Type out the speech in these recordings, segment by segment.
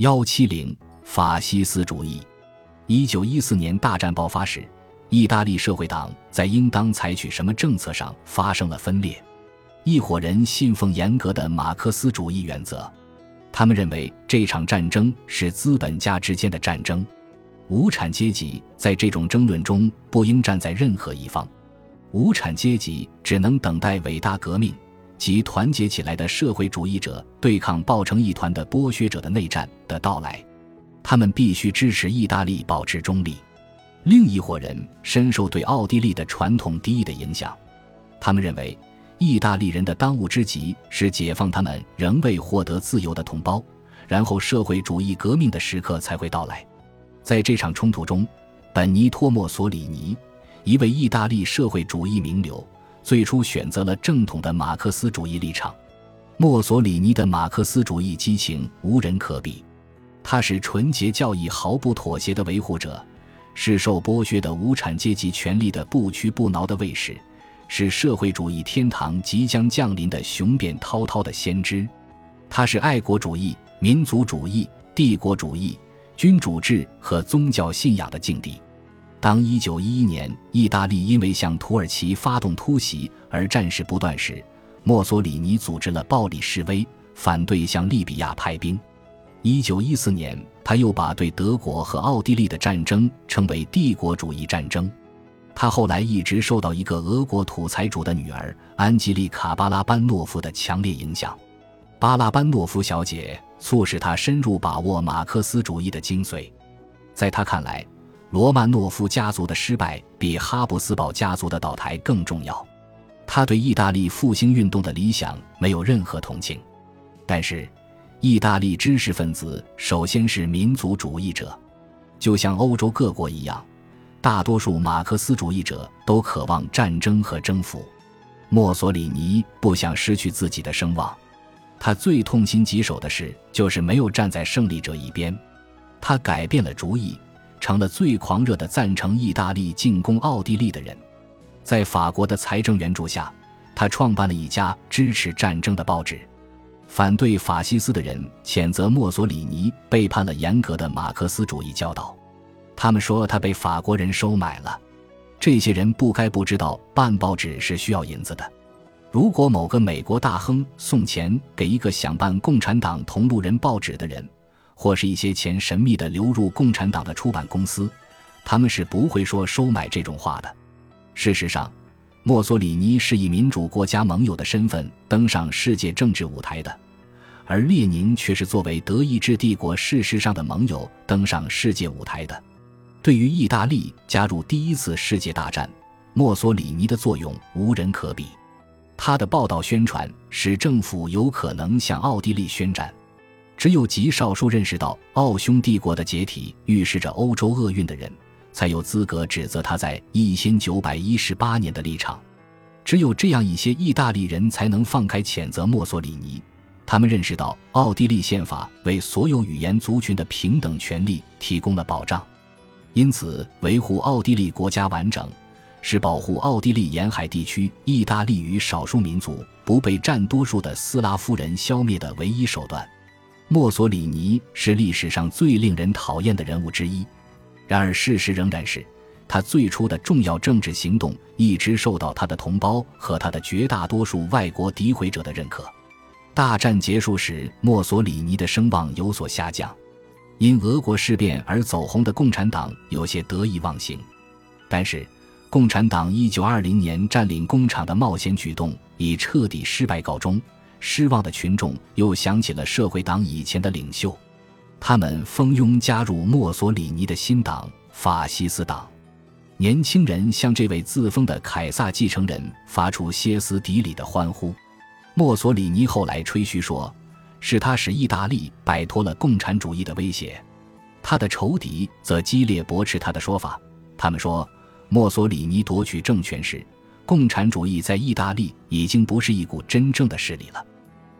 幺七零法西斯主义。一九一四年大战爆发时，意大利社会党在应当采取什么政策上发生了分裂。一伙人信奉严格的马克思主义原则，他们认为这场战争是资本家之间的战争，无产阶级在这种争论中不应站在任何一方，无产阶级只能等待伟大革命。及团结起来的社会主义者对抗抱成一团的剥削者的内战的到来，他们必须支持意大利保持中立。另一伙人深受对奥地利的传统敌意的影响，他们认为意大利人的当务之急是解放他们仍未获得自由的同胞，然后社会主义革命的时刻才会到来。在这场冲突中，本尼托·墨索里尼，一位意大利社会主义名流。最初选择了正统的马克思主义立场，墨索里尼的马克思主义激情无人可比。他是纯洁教义毫不妥协的维护者，是受剥削的无产阶级权力的不屈不挠的卫士，是社会主义天堂即将降临的雄辩滔滔的先知。他是爱国主义、民族主义、帝国主义、君主制和宗教信仰的境地。当1911年意大利因为向土耳其发动突袭而战事不断时，墨索里尼组织了暴力示威，反对向利比亚派兵。1914年，他又把对德国和奥地利的战争称为帝国主义战争。他后来一直受到一个俄国土财主的女儿安吉丽卡·巴拉班诺夫的强烈影响。巴拉班诺夫小姐促使他深入把握马克思主义的精髓。在他看来，罗曼诺夫家族的失败比哈布斯堡家族的倒台更重要。他对意大利复兴运动的理想没有任何同情，但是，意大利知识分子首先是民族主义者，就像欧洲各国一样，大多数马克思主义者都渴望战争和征服。墨索里尼不想失去自己的声望，他最痛心疾首的事就是没有站在胜利者一边，他改变了主意。成了最狂热的赞成意大利进攻奥地利的人，在法国的财政援助下，他创办了一家支持战争的报纸。反对法西斯的人谴责墨索里尼背叛了严格的马克思主义教导，他们说他被法国人收买了。这些人不该不知道办报纸是需要银子的。如果某个美国大亨送钱给一个想办共产党同路人报纸的人，或是一些钱神秘的流入共产党的出版公司，他们是不会说收买这种话的。事实上，墨索里尼是以民主国家盟友的身份登上世界政治舞台的，而列宁却是作为德意志帝国事实上的盟友登上世界舞台的。对于意大利加入第一次世界大战，墨索里尼的作用无人可比。他的报道宣传使政府有可能向奥地利宣战。只有极少数认识到奥匈帝国的解体预示着欧洲厄运的人，才有资格指责他在一千九百一十八年的立场。只有这样一些意大利人才能放开谴责墨索里尼。他们认识到奥地利宪法为所有语言族群的平等权利提供了保障，因此维护奥地利国家完整，是保护奥地利沿海地区意大利与少数民族不被占多数的斯拉夫人消灭的唯一手段。墨索里尼是历史上最令人讨厌的人物之一，然而事实仍然是，他最初的重要政治行动一直受到他的同胞和他的绝大多数外国诋毁者的认可。大战结束时，墨索里尼的声望有所下降，因俄国事变而走红的共产党有些得意忘形。但是，共产党1920年占领工厂的冒险举动以彻底失败告终。失望的群众又想起了社会党以前的领袖，他们蜂拥加入墨索里尼的新党——法西斯党。年轻人向这位自封的凯撒继承人发出歇斯底里的欢呼。墨索里尼后来吹嘘说，是他使意大利摆脱了共产主义的威胁。他的仇敌则激烈驳斥他的说法。他们说，墨索里尼夺取政权时，共产主义在意大利已经不是一股真正的势力了。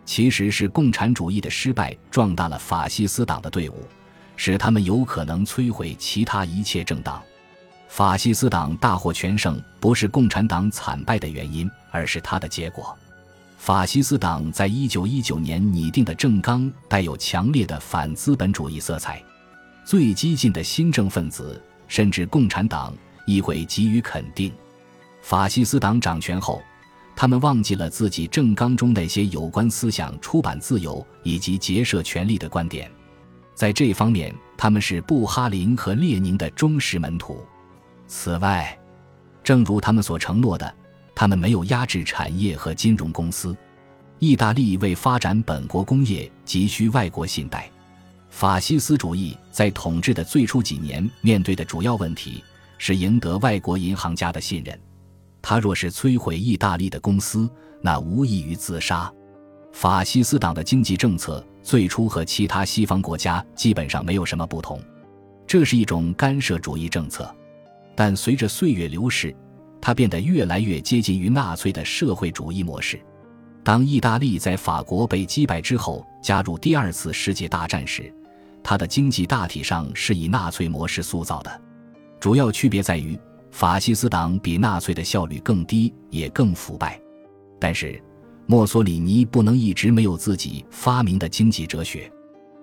其实是共产主义的失败壮大了法西斯党的队伍，使他们有可能摧毁其他一切政党。法西斯党大获全胜不是共产党惨败的原因，而是它的结果。法西斯党在一九一九年拟定的政纲带有强烈的反资本主义色彩，最激进的新政分子甚至共产党亦会给予肯定。法西斯党掌权后，他们忘记了自己政纲中那些有关思想出版自由以及结社权利的观点，在这方面，他们是布哈林和列宁的忠实门徒。此外，正如他们所承诺的。他们没有压制产业和金融公司。意大利为发展本国工业急需外国信贷。法西斯主义在统治的最初几年面对的主要问题是赢得外国银行家的信任。他若是摧毁意大利的公司，那无异于自杀。法西斯党的经济政策最初和其他西方国家基本上没有什么不同，这是一种干涉主义政策。但随着岁月流逝，它变得越来越接近于纳粹的社会主义模式。当意大利在法国被击败之后加入第二次世界大战时，它的经济大体上是以纳粹模式塑造的。主要区别在于，法西斯党比纳粹的效率更低，也更腐败。但是，墨索里尼不能一直没有自己发明的经济哲学。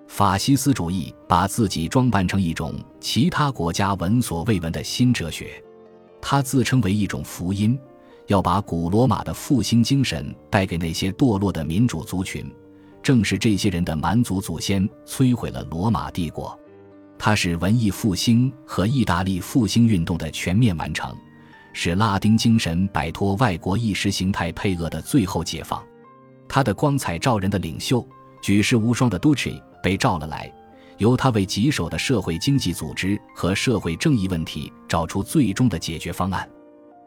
法西斯主义把自己装扮成一种其他国家闻所未闻的新哲学。他自称为一种福音，要把古罗马的复兴精神带给那些堕落的民主族群。正是这些人的蛮族祖先摧毁了罗马帝国。它是文艺复兴和意大利复兴运动的全面完成，使拉丁精神摆脱外国意识形态配额的最后解放。他的光彩照人的领袖、举世无双的 Duce 被召了来。由他为棘手的社会经济组织和社会正义问题找出最终的解决方案。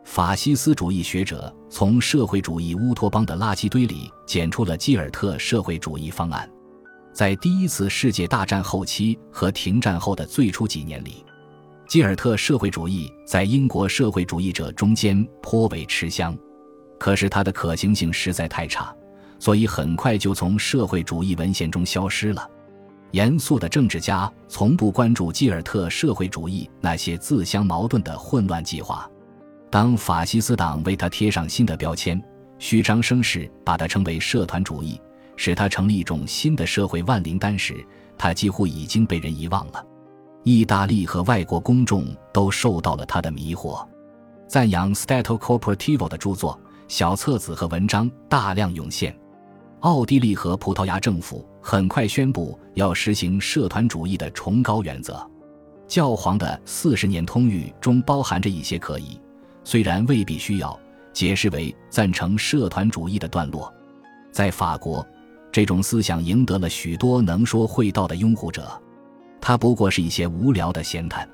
法西斯主义学者从社会主义乌托邦的垃圾堆里捡出了基尔特社会主义方案。在第一次世界大战后期和停战后的最初几年里，基尔特社会主义在英国社会主义者中间颇为吃香。可是它的可行性实在太差，所以很快就从社会主义文献中消失了。严肃的政治家从不关注基尔特社会主义那些自相矛盾的混乱计划。当法西斯党为他贴上新的标签，虚张声势把它称为社团主义，使他成立一种新的社会万灵丹时，他几乎已经被人遗忘了。意大利和外国公众都受到了他的迷惑。赞扬 Stato Corporativo 的著作、小册子和文章大量涌现。奥地利和葡萄牙政府很快宣布要实行社团主义的崇高原则。教皇的四十年通谕中包含着一些可以，虽然未必需要，解释为赞成社团主义的段落。在法国，这种思想赢得了许多能说会道的拥护者。它不过是一些无聊的闲谈。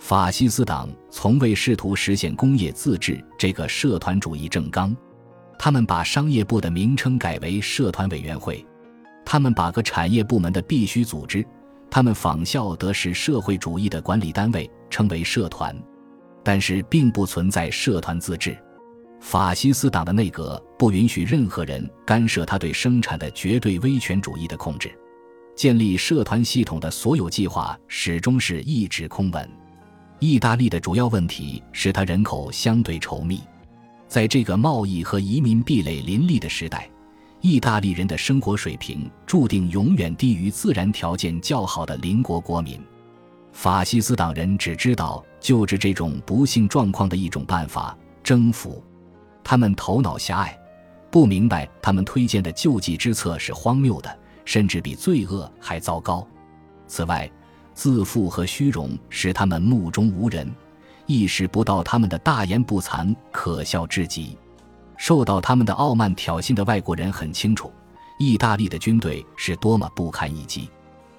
法西斯党从未试图实现工业自治这个社团主义政纲。他们把商业部的名称改为社团委员会，他们把个产业部门的必须组织，他们仿效德式社会主义的管理单位，称为社团，但是并不存在社团自治。法西斯党的内阁不允许任何人干涉他对生产的绝对威权主义的控制，建立社团系统的所有计划始终是一纸空文。意大利的主要问题是他人口相对稠密。在这个贸易和移民壁垒林立的时代，意大利人的生活水平注定永远低于自然条件较好的邻国国民。法西斯党人只知道救治这种不幸状况的一种办法——征服。他们头脑狭隘，不明白他们推荐的救济之策是荒谬的，甚至比罪恶还糟糕。此外，自负和虚荣使他们目中无人。意识不到他们的大言不惭可笑至极，受到他们的傲慢挑衅的外国人很清楚，意大利的军队是多么不堪一击。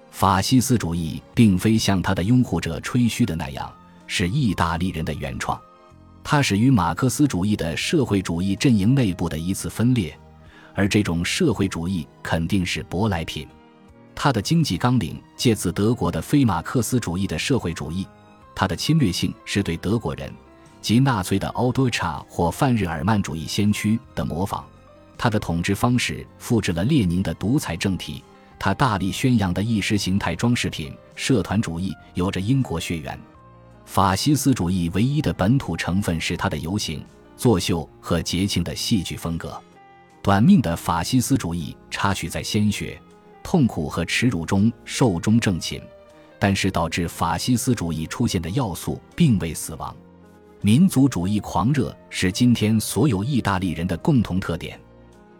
法西斯主义并非像他的拥护者吹嘘的那样是意大利人的原创，它始于马克思主义的社会主义阵营内部的一次分裂，而这种社会主义肯定是舶来品。它的经济纲领借自德国的非马克思主义的社会主义。他的侵略性是对德国人及纳粹的奥多查或泛日耳曼主义先驱的模仿。他的统治方式复制了列宁的独裁政体。他大力宣扬的意识形态装饰品社团主义有着英国血缘。法西斯主义唯一的本土成分是他的游行、作秀和节庆的戏剧风格。短命的法西斯主义插曲在鲜血、痛苦和耻辱中寿终正寝，但是导致法西斯主义出现的要素并未死亡。民族主义狂热是今天所有意大利人的共同特点。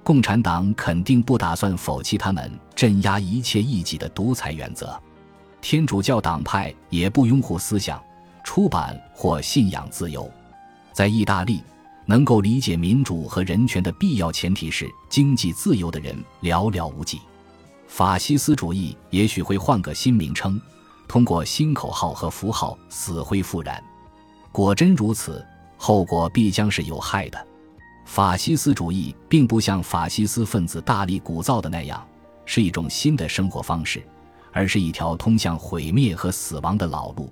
共产党肯定不打算否弃他们镇压一切异己的独裁原则。天主教党派也不拥护思想、出版或信仰自由。在意大利，能够理解民主和人权的必要前提是经济自由的人寥寥无几。法西斯主义也许会换个新名称，通过新口号和符号死灰复燃。果真如此，后果必将是有害的。法西斯主义并不像法西斯分子大力鼓噪的那样，是一种新的生活方式，而是一条通向毁灭和死亡的老路。